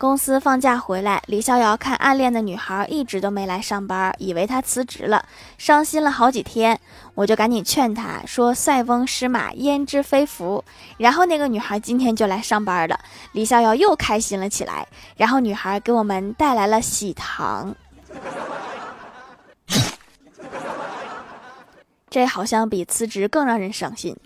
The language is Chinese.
公司放假回来李逍遥看暗恋的女孩一直都没来上班以为她辞职了伤心了好几天。我就赶紧劝她说塞翁失马焉知非福？然后那个女孩今天就来上班了李逍遥又开心了起来然后女孩给我们带来了喜糖。这好像比辞职更让人伤心。